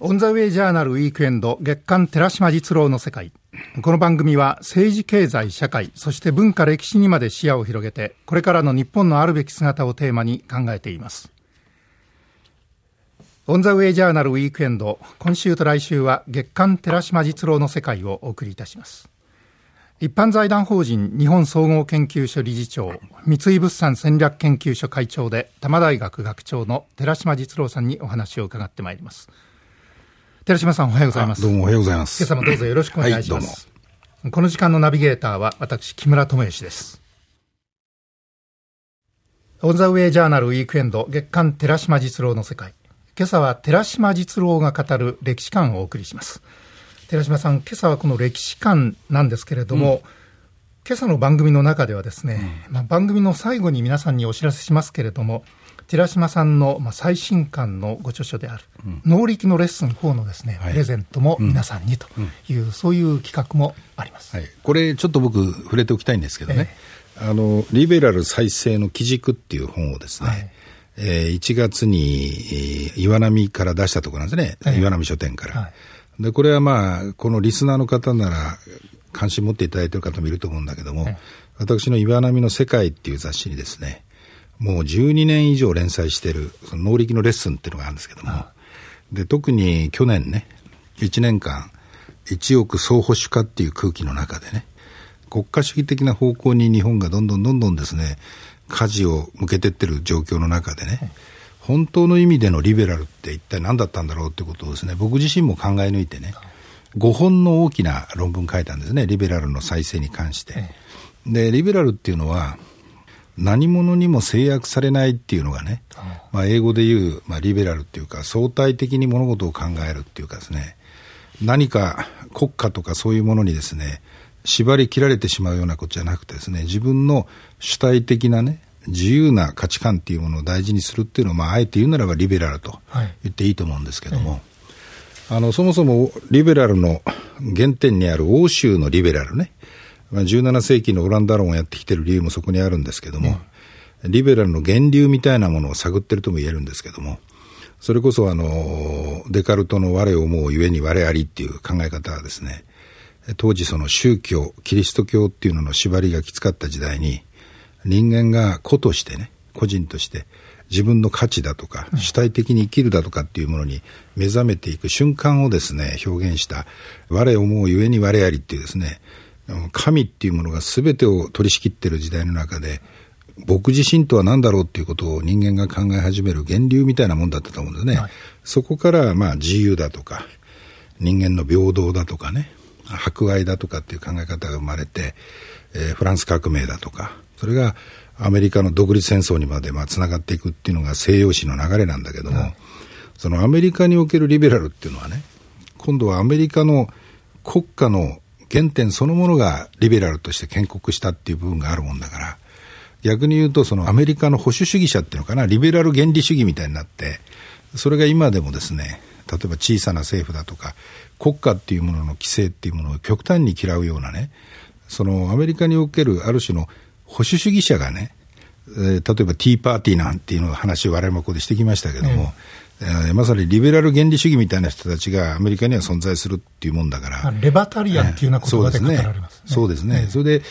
オンザウェイジャーナルウィークエンド月刊寺島実郎の世界。この番組は政治経済社会、そして文化歴史にまで視野を広げて、これからの日本のあるべき姿をテーマに考えています。オンザウェイジャーナルウィークエンド、今週と来週は月刊寺島実郎の世界をお送りいたします。一般財団法人日本総合研究所理事長、三井物産戦略研究所会長で、多摩大学学長の寺島実郎さんにお話を伺ってまいります。寺島さんおはようございます。どうもおはようございます。今朝もどうぞよろしくお願いします。はい、この時間のナビゲーターは私、木村智義です。オンザウェイジャーナルウィークエンド月刊寺島実郎の世界。今朝は寺島実郎が語る歴史観をお送りします。寺島さん、今朝はこの歴史観なんですけれども、うん今朝の番組の中ではですね、うん、まあ、番組の最後に皆さんにお知らせしますけれども、寺島さんの、まあ、最新刊のご著書である、うん、能力のレッスン4のですね、はい、プレゼントも皆さんにという、うん、そういう企画もあります、はい、これ、ちょっと僕、触れておきたいんですけどね、えー、あのリベラル再生の基軸っていう本をですね、はい、えー、1月に岩波から出したところなんですね、えー、岩波書店から。はい、でこれはまあ、このリスナーの方なら、関心持っていただいている方もいると思うんだけども、私の岩波の世界っていう雑誌にですね、もう12年以上連載している、その能力のレッスンっていうのがあるんですけども、で、特に去年ね、1年間、一億総保守化っていう空気の中でね、国家主義的な方向に日本がどんどんどんどんですね、舵を向けてってる状況の中でね、本当の意味でのリベラルって一体何だったんだろうってことをですね、僕自身も考え抜いてね、5本の大きな論文書いたんですね、リベラルの再生に関して。で、リベラルっていうのは、何者にも制約されないっていうのがね、まあ、英語で言う、まあ、リベラルっていうか、相対的に物事を考えるっていうかですね、何か国家とかそういうものにですね、縛り切られてしまうようなことじゃなくてですね、自分の主体的なね、自由な価値観っていうものを大事にするっていうのを、まあ、あえて言うならばリベラルと言っていいと思うんですけども、はいあの、そもそもリベラルの原点にある欧州のリベラルね、まあ、17世紀のオランダ論をやってきてる理由もそこにあるんですけども、うん、リベラルの源流みたいなものを探ってるとも言えるんですけども、それこそあの、デカルトの我を思うゆえに我ありっていう考え方はですね、当時その宗教、キリスト教っていうのの縛りがきつかった時代に、人間が個としてね、個人として自分の価値だとか、主体的に生きるだとかっていうものに目覚めていく瞬間をですね、表現した、我思うゆえに我ありっていうですね、神っていうものが全てを取り仕切ってる時代の中で、僕自身とは何だろうっていうことを人間が考え始める源流みたいなもんだったと思うんですね。はい、そこからまあ自由だとか、人間の平等だとかね、博愛だとかっていう考え方が生まれて、えー、フランス革命だとか、それがアメリカの独立戦争にまでまあつながっていくっていうのが西洋史の流れなんだけども、はい、そのアメリカにおけるリベラルっていうのはね、今度はアメリカの国家の原点そのものがリベラルとして建国したっていう部分があるもんだから、逆に言うと、そのアメリカの保守主義者っていうのかな、リベラル原理主義みたいになって、それが今でもですね、例えば小さな政府だとか、国家っていうものの規制っていうものを極端に嫌うようなね、そのアメリカにおけるある種の保守主義者がね、えー、例えばティーパーティーなんていうの話を我々もここでしてきましたけども、えー、まさにリベラル原理主義みたいな人たちがアメリカには存在するっていうもんだから。レバタリアンっていうような言葉で語られます、ね、そうですね。それで、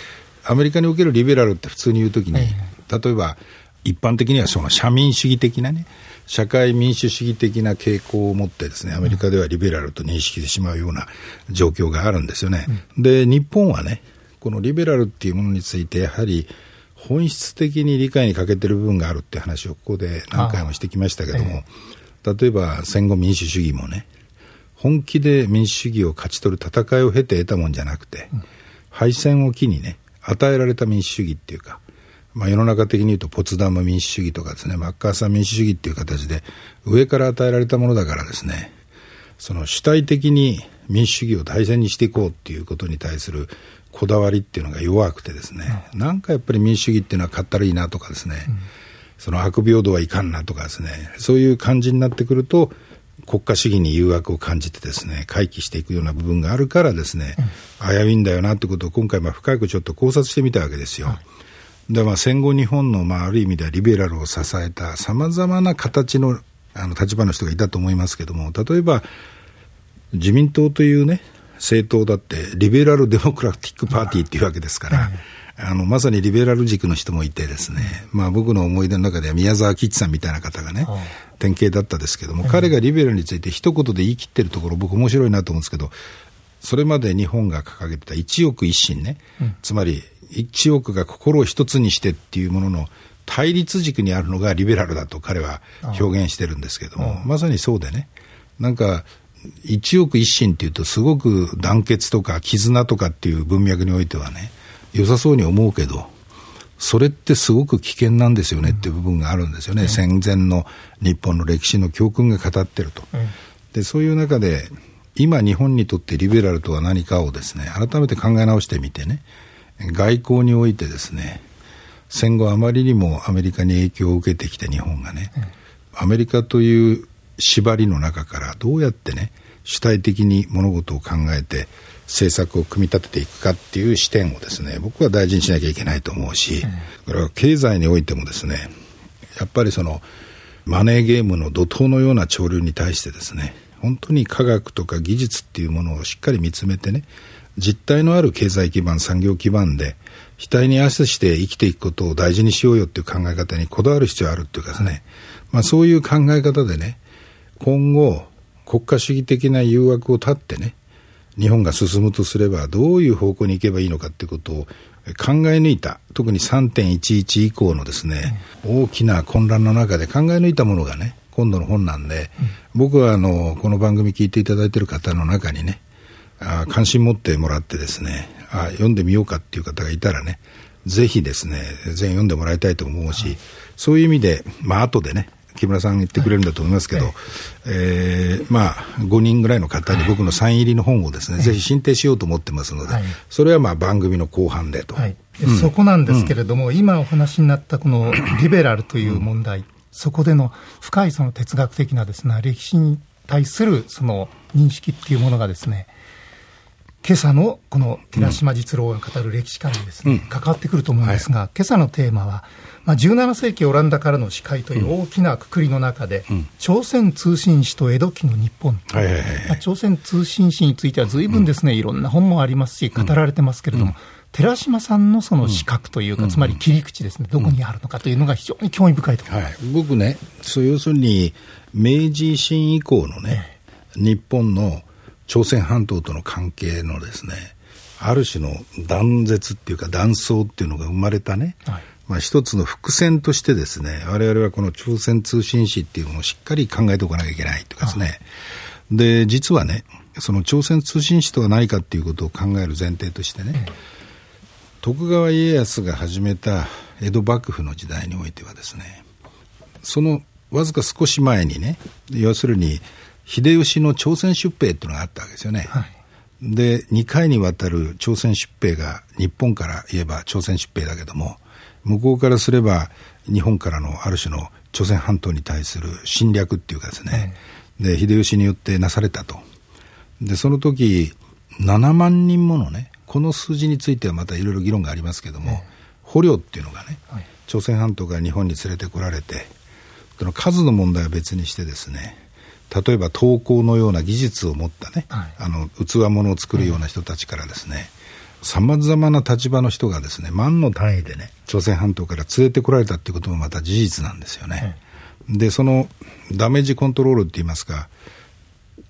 アメリカにおけるリベラルって普通に言うときに、例えば、一般的にはその社民主義的なね、社会民主主義的な傾向を持ってですね、アメリカではリベラルと認識してしまうような状況があるんですよね。うん、で、日本はね、このリベラルっていうものについて、やはり本質的に理解に欠けてる部分があるって話をここで何回もしてきましたけども、例えば戦後民主主義もね、本気で民主主義を勝ち取る戦いを経て得たもんじゃなくて、敗戦を機にね、与えられた民主主義っていうか、まあ、世の中的に言うとポツダム民主主義とかですね、マッカーサー民主主義っていう形で、上から与えられたものだからですね、その主体的に民主主義を大前にしていこうっていうことに対するこだわりっていうのが弱くてですね、うん、なんかやっぱり民主主義っていうのはかったらいいなとかですね、うん、その悪平等はいかんなとかですね、そういう感じになってくると、国家主義に誘惑を感じてですね、回帰していくような部分があるからですね、うん、危ういんだよなってことを今回まあ深くちょっと考察してみたわけですよ。でまあ戦後日本のまあある意味ではリベラルを支えたさまざまな形のあの立場の人がいたと思いますけども、例えば自民党というね、政党だって、リベラル・デモクラティック・パーティーっていうわけですから、あの、まさにリベラル軸の人もいてですね、まあ僕の思い出の中では宮沢吉さんみたいな方がね、典型だったですけども、彼がリベラルについて一言で言い切ってるところ、僕面白いなと思うんですけど、それまで日本が掲げてた一億一心ね、うん、つまり一億が心を一つにしてっていうものの対立軸にあるのがリベラルだと彼は表現してるんですけども、まさにそうでね、なんか、一億一心っていうと、すごく団結とか絆とかっていう文脈においてはね、良さそうに思うけど、それってすごく危険なんですよねっていう部分があるんですよね、うん、戦前の日本の歴史の教訓が語ってると。うん、でそういう中で今日本にとってリベラルとは何かをですね改めて考え直してみてね。外交においてですね戦後あまりにもアメリカに影響を受けてきた日本がね、アメリカという縛りの中からどうやってね主体的に物事を考えて政策を組み立てていくかっていう視点をですね僕は大事にしなきゃいけないと思うし、これは経済においてもですねやっぱりそのマネーゲームの怒涛のような潮流に対してですね本当に科学とか技術っていうものをしっかり見つめてね実体のある経済基盤産業基盤で額に汗して生きていくことを大事にしようよっていう考え方にこだわる必要あるっていうかですね、まあ、そういう考え方でね今後国家主義的な誘惑を断ってね日本が進むとすればどういう方向に行けばいいのかっていうことを考え抜いた特に3.11以降のですね、大きな混乱の中で考え抜いたものがね今度の本なんで、僕はあのこの番組聞いていただいている方の中にねあ関心持ってもらってですねあ読んでみようかっていう方がいたらねぜひですね全読んでもらいたいと思うし、そういう意味でまあ後でね木村さん言ってくれるんだと思いますけど、はい、えー、まあ、5人ぐらいの方に僕のサイン入りの本をですね、はい、ぜひ進呈しようと思ってますので、はい、それはまあ番組の後半でと、はい。うん、そこなんですけれども、うん、今お話になったこの リベラルという問題、うん、そこでの深いその哲学的なですね、歴史に対するその認識っていうものがですね、今朝のこの寺島実郎が語る歴史観にですね、うん、関わってくると思うんですが、はい、今朝のテーマは、まあ、17世紀オランダからの司会という大きなくくりの中で、うん、朝鮮通信史と江戸期の日本、はいはいはいまあ、朝鮮通信史についてはずいぶんですね、いろんな本もありますし、語られてますけれども、寺島さんのその資格というか、つまり切り口ですね、どこにあるのかというのが非常に興味深いと、はい、僕ね、そう要するに、明治維新以降のね、日本の朝鮮半島との関係のですねある種の断絶っていうか断層っていうのが生まれたね、はい、まあ、一つの伏線としてですね我々はこの朝鮮通信史っていうものをしっかり考えておかなきゃいけないというかですね、はい、で実はねその朝鮮通信史とは何かっていうことを考える前提としてね、徳川家康が始めた江戸幕府の時代においてはですねそのわずか少し前にね要するに秀吉の朝鮮出兵っていうのがあったわけですよね。はい、で、2回にわたる朝鮮出兵が日本から言えば朝鮮出兵だけども、向こうからすれば日本からのある種の朝鮮半島に対する侵略っていうかですね、はい、で、秀吉によってなされたと。で、その時、7万人ものね、この数字についてはまたいろいろ議論がありますけども、捕虜っていうのがね、はい、朝鮮半島から日本に連れてこられて、その数の問題は別にしてですね、例えば投稿のような技術を持ったね、はい、あの器物を作るような人たちからですね、さまざまな立場の人がですね万の単位でね朝鮮半島から連れてこられたっていうこともまた事実なんですよね。はい、でそのダメージコントロールって言いますか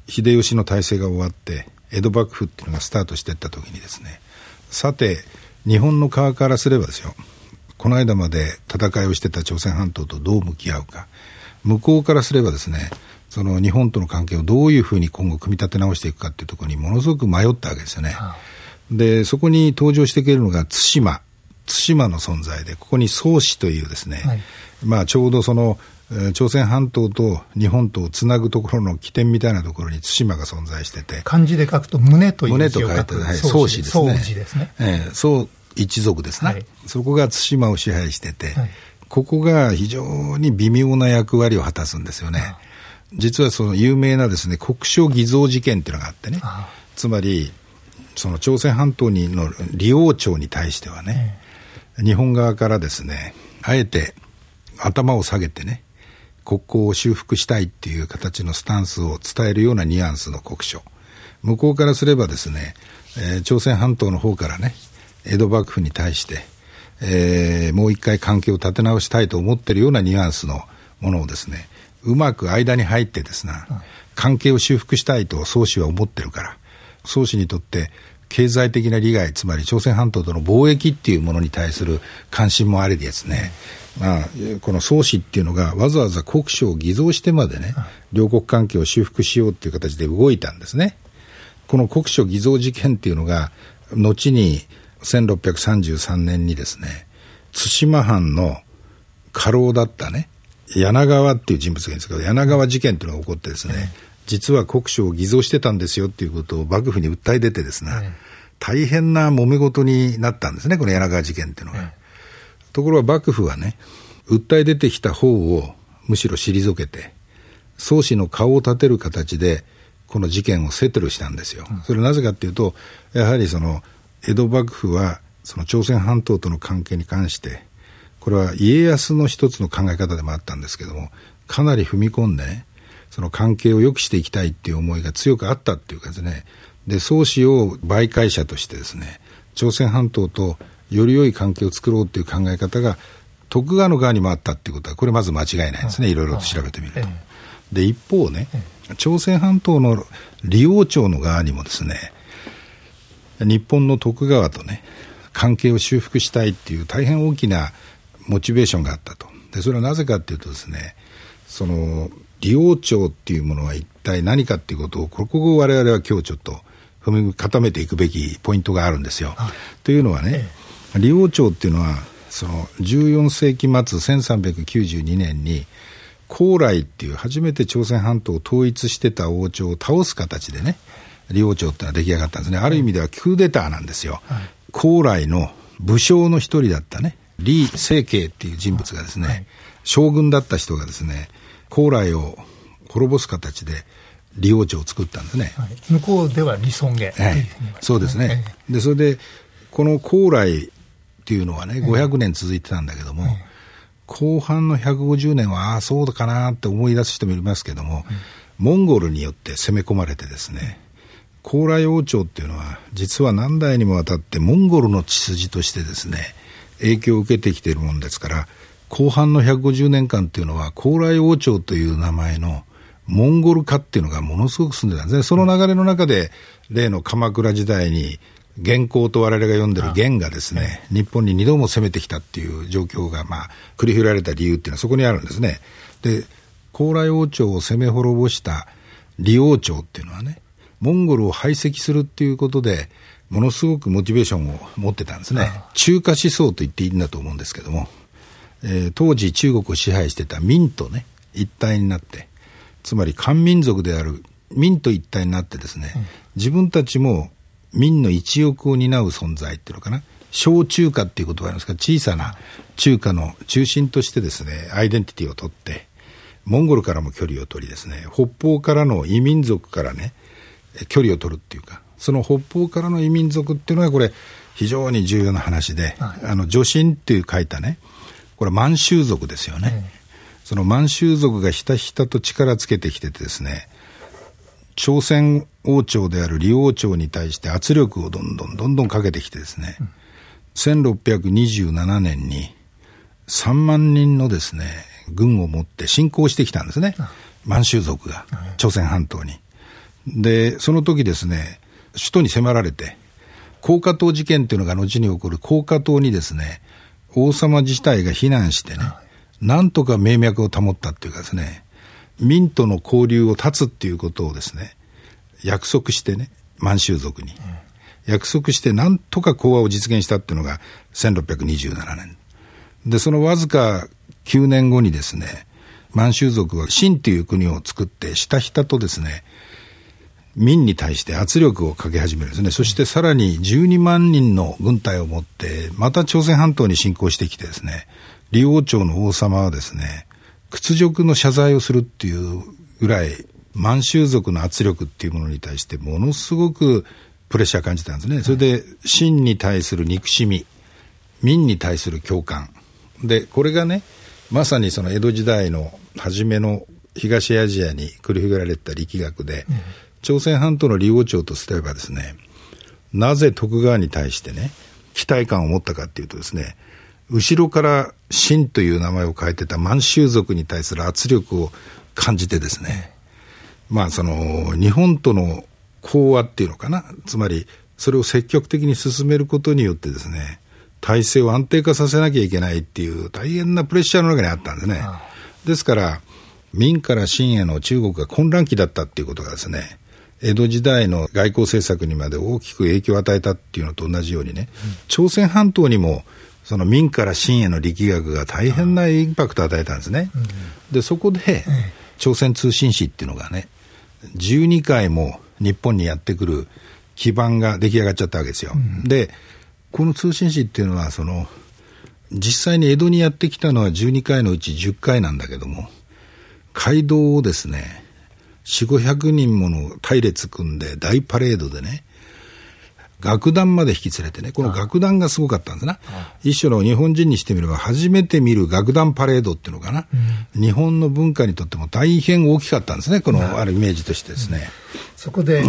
秀吉の体制が終わって江戸幕府っていうのがスタートしていった時にですねさて日本の側からすればですよこの間まで戦いをしてた朝鮮半島とどう向き合うか向こうからすればですねその日本との関係をどういうふうに今後組み立て直していくかっていうところにものすごく迷ったわけですよね。で、そこに登場してくれるのが対馬。対馬の存在で、ここに宗氏というですね、はい、まあちょうどその、朝鮮半島と日本とをつなぐところの起点みたいなところに対馬が存在してて。漢字で書くと胸という。胸と書いて、はい、宗氏ですね。宗氏ですね。ええー、宗一族ですね、はい、そこが対馬を支配してて、はい、ここが非常に微妙な役割を果たすんですよね。実はその有名なですね国書偽造事件っていうのがあってね、つまりその朝鮮半島にの李王朝に対してはね、日本側からですねあえて頭を下げてね国交を修復したいっていう形のスタンスを伝えるようなニュアンスの国書。向こうからすればですね、えー、朝鮮半島の方からね、江戸幕府に対して、えー、もう一回関係を立て直したいと思ってるようなニュアンスのものをですね、うまく間に入ってですね、関係を修復したいと宗氏は思ってるから、宗氏にとって経済的な利害、つまり朝鮮半島との貿易っていうものに対する関心もありですね、まあ、この宗氏っていうのがわざわざ国書を偽造してまでね、両国関係を修復しようっていう形で動いたんですね。この国書偽造事件っていうのが、後に1633年にですね、対馬藩の家老だったね、柳川っていう人物がいるんですけど、柳川事件っていうのが起こってですね、実は国書を偽造してたんですよっていうことを幕府に訴え出てですね、大変な揉め事になったんですね、この柳川事件っていうのが。ところが幕府はね、訴え出てきた方をむしろ退けて、宗氏の顔を立てる形で、この事件をセトルしたんですよ。それはなぜかっていうと、やはりその、江戸幕府は、その朝鮮半島との関係に関して、これは家康の一つの考え方でもあったんですけども、かなり踏み込んでね、その関係を良くしていきたいっていう思いが強くあったっていうかですね、で、宗氏を媒介者としてですね、朝鮮半島とより良い関係を作ろうっていう考え方が、徳川の側にもあったっていうことは、これまず間違いないですね、いろいろと調べてみると。で、一方ね、朝鮮半島の李王朝の側にもですね、日本の徳川とね、関係を修復したいっていう大変大きなモチベーションがあったと。で、それはなぜかっていうとですね、その、利用庁っていうものは一体何かっていうことを、ここを我々は今日ちょっと踏み固めていくべきポイントがあるんですよ。というのはね、利用庁っていうのは、その14世紀末1392年に、高麗っていう初めて朝鮮半島を統一してた王朝を倒す形でね、利王朝ってのは出来上がったんですね。ある意味ではクーデターなんですよ。高麗の武将の一人だったね、李成慶っていう人物がですね、はい、将軍だった人がですね、高麗を滅ぼす形で、李王朝を作ったんですね。はい、向こうでは李尊元、はい、そうですね。で、それで、この高麗っていうのはね、500年続いてたんだけども、後半の150年は、ああ、そうかなって思い出す人もいますけども、モンゴルによって攻め込まれてですね、高麗王朝っていうのは、実は何代にもわたってモンゴルの血筋としてですね、影響を受けてきているもんですから、後半の150年間っていうのは、高麗王朝という名前のモンゴル化っていうのがものすごく進んでたんですね。その流れの中で、例の鎌倉時代に、元寇と我々が読んでる元がですね、日本に二度も攻めてきたっていう状況が、まあ、繰り広げられた理由っていうのはそこにあるんですね。で、高麗王朝を攻め滅ぼした李王朝っていうのはね、モンゴルを排斥するっていうことで、ものすごくモチベーションを持ってたんですね。中華思想と言っていいんだと思うんですけども、えー、当時中国を支配してた民とね、一体になって、つまり漢民族である民と一体になってですね、うん、自分たちも民の一翼を担う存在っていうのかな、小中華っていう言葉があるんですが、小さな中華の中心としてですね、アイデンティティを取って、モンゴルからも距離を取りですね、北方からの異民族からね、距離を取るっていうか、その北方からの異民族っていうのがこれ非常に重要な話で、はい、あの女神っていう書いたねこれ満州族ですよね、その満州族がひたひたと力つけてきててですね朝鮮王朝である李王朝に対して圧力をどんどんどんどんかけてきてですね、うん、1627年に3万人のですね軍を持って侵攻してきたんですね、満州族が朝鮮半島に。でその時ですね首都に迫られて、高架島事件っていうのが後に起こる高架島にですね、王様自体が避難してね、なんとか命脈を保ったっていうかですね、民との交流を断つっていうことをですね、約束してね、満州族に。約束してなんとか講和を実現したっていうのが1627年。で、そのわずか9年後にですね、満州族は清という国を作って、ひたひたとですね、民に対して圧力をかけ始めるんですね。そしてさらに12万人の軍隊を持って、また朝鮮半島に侵攻してきてですね、李王朝の王様はですね、屈辱の謝罪をするっていうぐらい、満州族の圧力っていうものに対してものすごくプレッシャー感じたんですね。それで、秦に対する憎しみ、民に対する共感。で、これがね、まさにその江戸時代の初めの東アジアに繰り広げられた力学で、うん、朝鮮半島の李王朝とすればですね、なぜ徳川に対してね、期待感を持ったかっていうとですね、後ろから秦という名前を変えてた満州族に対する圧力を感じてですね、まあその日本との講和っていうのかな、つまりそれを積極的に進めることによってですね、体制を安定化させなきゃいけないっていう大変なプレッシャーの中にあったんですね。ですから、明から清への中国が混乱期だったっていうことがですね、江戸時代の外交政策にまで大きく影響を与えたっていうのと同じようにね、うん、朝鮮半島にもその明から清への力学が大変なインパクトを与えたんですね。うん、で、そこで、朝鮮通信使っていうのがね、12回も日本にやってくる基盤が出来上がっちゃったわけですよ。うん、で、この通信使っていうのは、その、実際に江戸にやってきたのは12回のうち10回なんだけども、街道をですね、4、500人もの隊列組んで大パレードでね、楽団まで引き連れてね、この楽団がすごかったんですな。一種の日本人にしてみれば初めて見る楽団パレードっていうのかな、うん、日本の文化にとっても大変大きかったんですね、このあるイメージとしてですね。うん、そこで、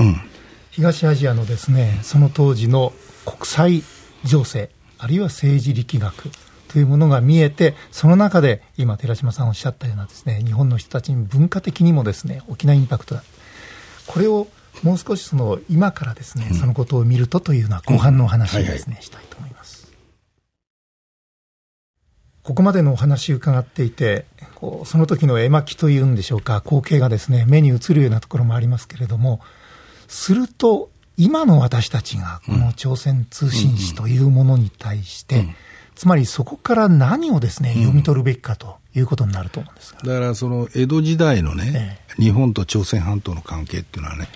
東アジアのですね、その当時の国際情勢、あるいは政治力学、というものが見えて、その中で今、寺島さんおっしゃったようなですね、日本の人たちに文化的にもですね、大きなインパクトだ。これをもう少しその今からですね、そのことを見るとというような後半のお話をですね、したいと思います。ここまでのお話伺っていて、こうその時の絵巻というんでしょうか、光景がですね、目に映るようなところもありますけれども、すると、今の私たちがこの朝鮮通信使というものに対して、つまりそこから何をですね、読み取るべきかということになると思うんですだからその江戸時代のね、ええ、日本と朝鮮半島の関係っていうのはね、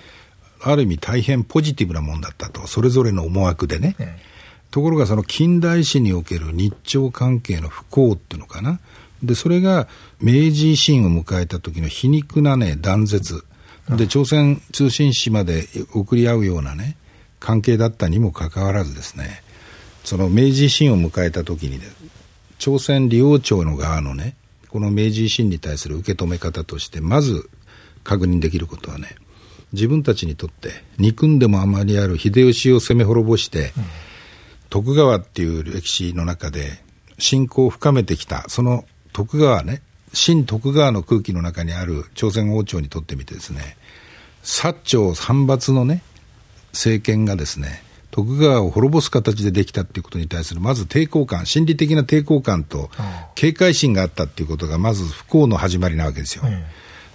ある意味大変ポジティブなもんだったと、それぞれの思惑でね。ええ、ところがその近代史における日朝関係の不幸っていうのかな。で、それが明治維新を迎えた時の皮肉なね、断絶。で、朝鮮通信使まで送り合うようなね、関係だったにもかかわらずですね、その明治維新を迎えた時に、ね、朝鮮利王朝の側のね、この明治維新に対する受け止め方として、まず確認できることはね、自分たちにとって憎んでもあまりある秀吉を攻め滅ぼして、うん、徳川っていう歴史の中で信仰を深めてきたその徳川ね新徳川の空気の中にある朝鮮王朝にとってみてですね薩長三抜のね政権がですね徳川を滅ぼす形でできたっていうことに対するまず抵抗感心理的な抵抗感と警戒心があったっていうことがまず不幸の始まりなわけですよ。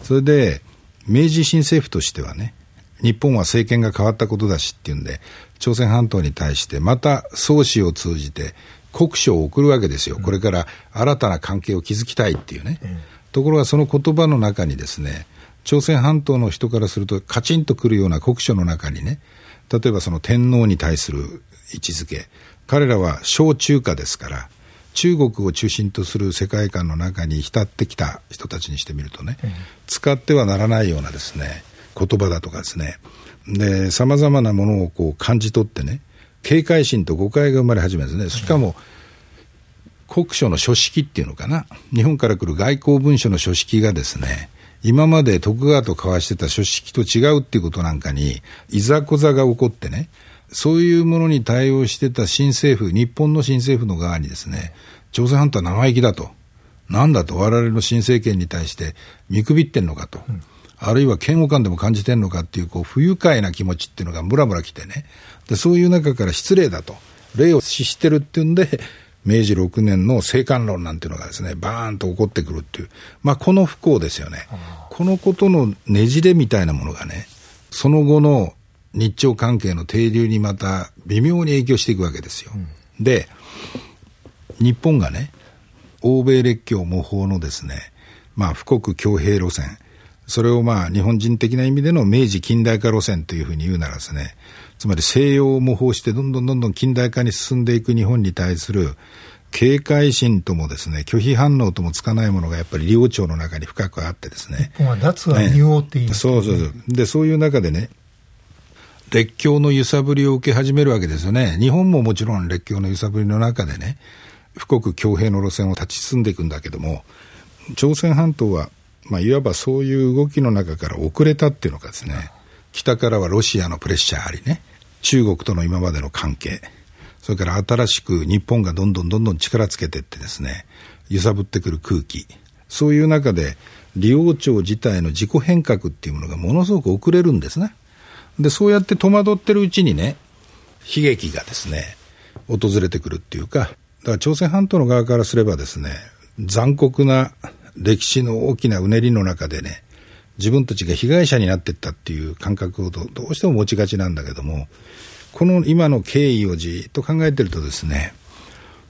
それで明治維新政府としてはね、日本は政権が変わったことだしっていうんで、朝鮮半島に対してまた総司を通じて国書を送るわけですよ、うん、これから新たな関係を築きたいっていうね、うん、ところがその言葉の中にですね、朝鮮半島の人からするとカチンとくるような国書の中にね、例えばその天皇に対する位置づけ、彼らは小中華ですから、中国を中心とする世界観の中に浸ってきた人たちにしてみるとね、うん、使ってはならないようなですね、言葉だとかですね、で、様々なものをこう感じ取ってね、警戒心と誤解が生まれ始めるんですね。しかも、国書の書式っていうのかな、日本から来る外交文書の書式がですね、今まで徳川と交わしてた書式と違うっていうことなんかに、いざこざが起こってね、そういうものに対応してた新政府、日本の新政府の側にですね、朝鮮半島は生意気だと。なんだと我々の新政権に対して見くびってんのかと。うんあるいは嫌悪感でも感じてんのかっていう、こう、不愉快な気持ちっていうのがムラムラ来てね。で、そういう中から失礼だと。礼を死してるっていうんで、明治6年の政官論なんていうのがですね、バーンと起こってくるっていう。まあ、この不幸ですよね。このことのねじれみたいなものがね、その後の日朝関係の停留にまた微妙に影響していくわけですよ。うん、で、日本がね、欧米列強模倣のですね、まあ、富国強兵路線、それをまあ日本人的な意味での明治近代化路線というふうに言うならですね、つまり西洋を模倣してどんどんどんどん近代化に進んでいく日本に対する警戒心ともですね、拒否反応ともつかないものがやっぱり利王朝の中に深くあってですね。日本は脱は入王って言います、ね、そうそうそう。で、そういう中でね、列強の揺さぶりを受け始めるわけですよね。日本ももちろん列強の揺さぶりの中でね、富国強兵の路線を立ち進んでいくんだけども、朝鮮半島はまあ、いわばそういう動きの中から遅れたっていうのがですね、北からはロシアのプレッシャーありね、中国との今までの関係、それから新しく日本がどんどんどんどん力つけていってですね、揺さぶってくる空気、そういう中で、利用庁自体の自己変革っていうものがものすごく遅れるんですね。で、そうやって戸惑ってるうちにね、悲劇がですね、訪れてくるっていうか、だから朝鮮半島の側からすればですね、残酷な歴史の大きなうねりの中でね、自分たちが被害者になっていったっていう感覚をどうしても持ちがちなんだけども、この今の経緯をじっと考えてるとですね、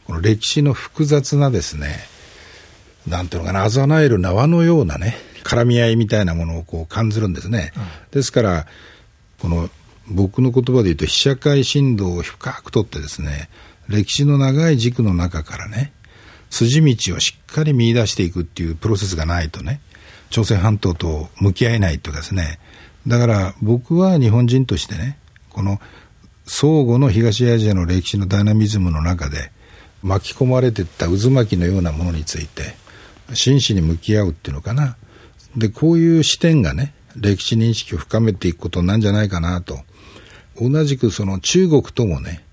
この歴史の複雑なですね、なんていうのかな、あざなえる縄のようなね、絡み合いみたいなものをこう感じるんですね。うん、ですから、この僕の言葉で言うと被写界振動を深くとってですね、歴史の長い軸の中からね、筋道をしっかり見出していくっていうプロセスがないとね、朝鮮半島と向き合えないとですね、だから僕は日本人としてね、この相互の東アジアの歴史のダイナミズムの中で巻き込まれていった渦巻きのようなものについて真摯に向き合うっていうのかな。で、こういう視点がね、歴史認識を深めていくことなんじゃないかなと。同じくその中国ともね、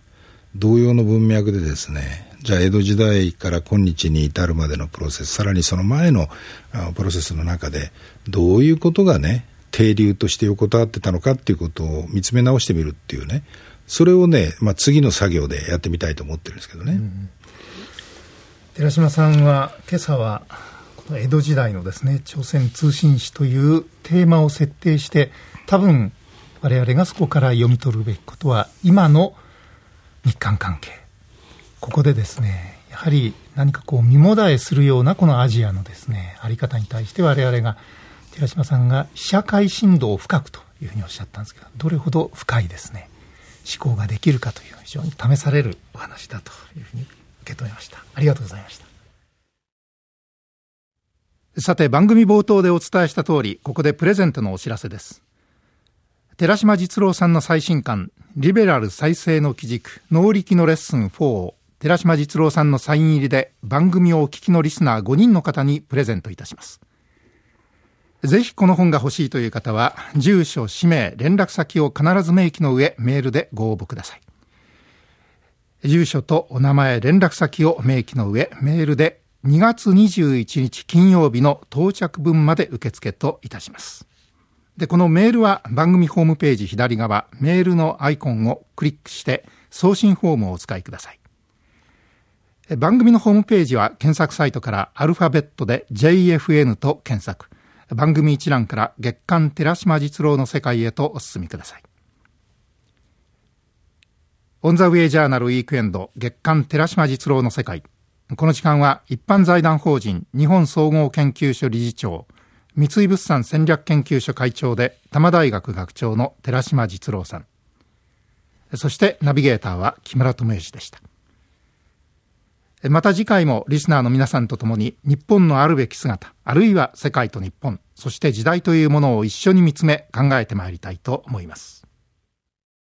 同様の文脈でですね、じゃあ江戸時代から今日に至るまでのプロセス、さらにその前のプロセスの中で、どういうことがね、停留として横たわってたのかっていうことを見つめ直してみるっていうね、それをね、まあ、次の作業でやってみたいと思ってるんですけどね。うん、寺島さんは今朝はこの江戸時代のですね朝鮮通信史というテーマを設定して多分我々がそこから読み取るべきことは今の日韓関係ここでですねやはり何かこう身もだえするようなこのアジアのですねあり方に対して我々が寺島さんが社会深度を深くというふうにおっしゃったんですけどどれほど深いですね思考ができるかという非常に試されるお話だというふうに受け止めました。ありがとうございました。さて番組冒頭でお伝えした通りここでプレゼントのお知らせです。寺島実郎さんの最新刊リベラル再生の基軸能力のレッスン4を寺島実郎さんのサイン入りで番組をお聞きのリスナー5人の方にプレゼントいたします。ぜひこの本が欲しいという方は住所氏名連絡先を必ず明記の上メールでご応募ください。住所とお名前連絡先を明記の上メールで2月21日金曜日の到着分まで受付といたします。で、このメールは番組ホームページ左側、メールのアイコンをクリックして送信フォームをお使いください。番組のホームページは検索サイトからアルファベットで JFN と検索。番組一覧から月刊寺島実郎の世界へとお進みください。オンザウェイジャーナルウィークエンド月刊寺島実郎の世界。この時間は一般財団法人日本総合研究所理事長三井物産戦略研究所会長で多摩大学学長の寺島実郎さんそしてナビゲーターは木村智之でしたまた次回もリスナーの皆さんと共に日本のあるべき姿あるいは世界と日本そして時代というものを一緒に見つめ考えてまいりたいと思います。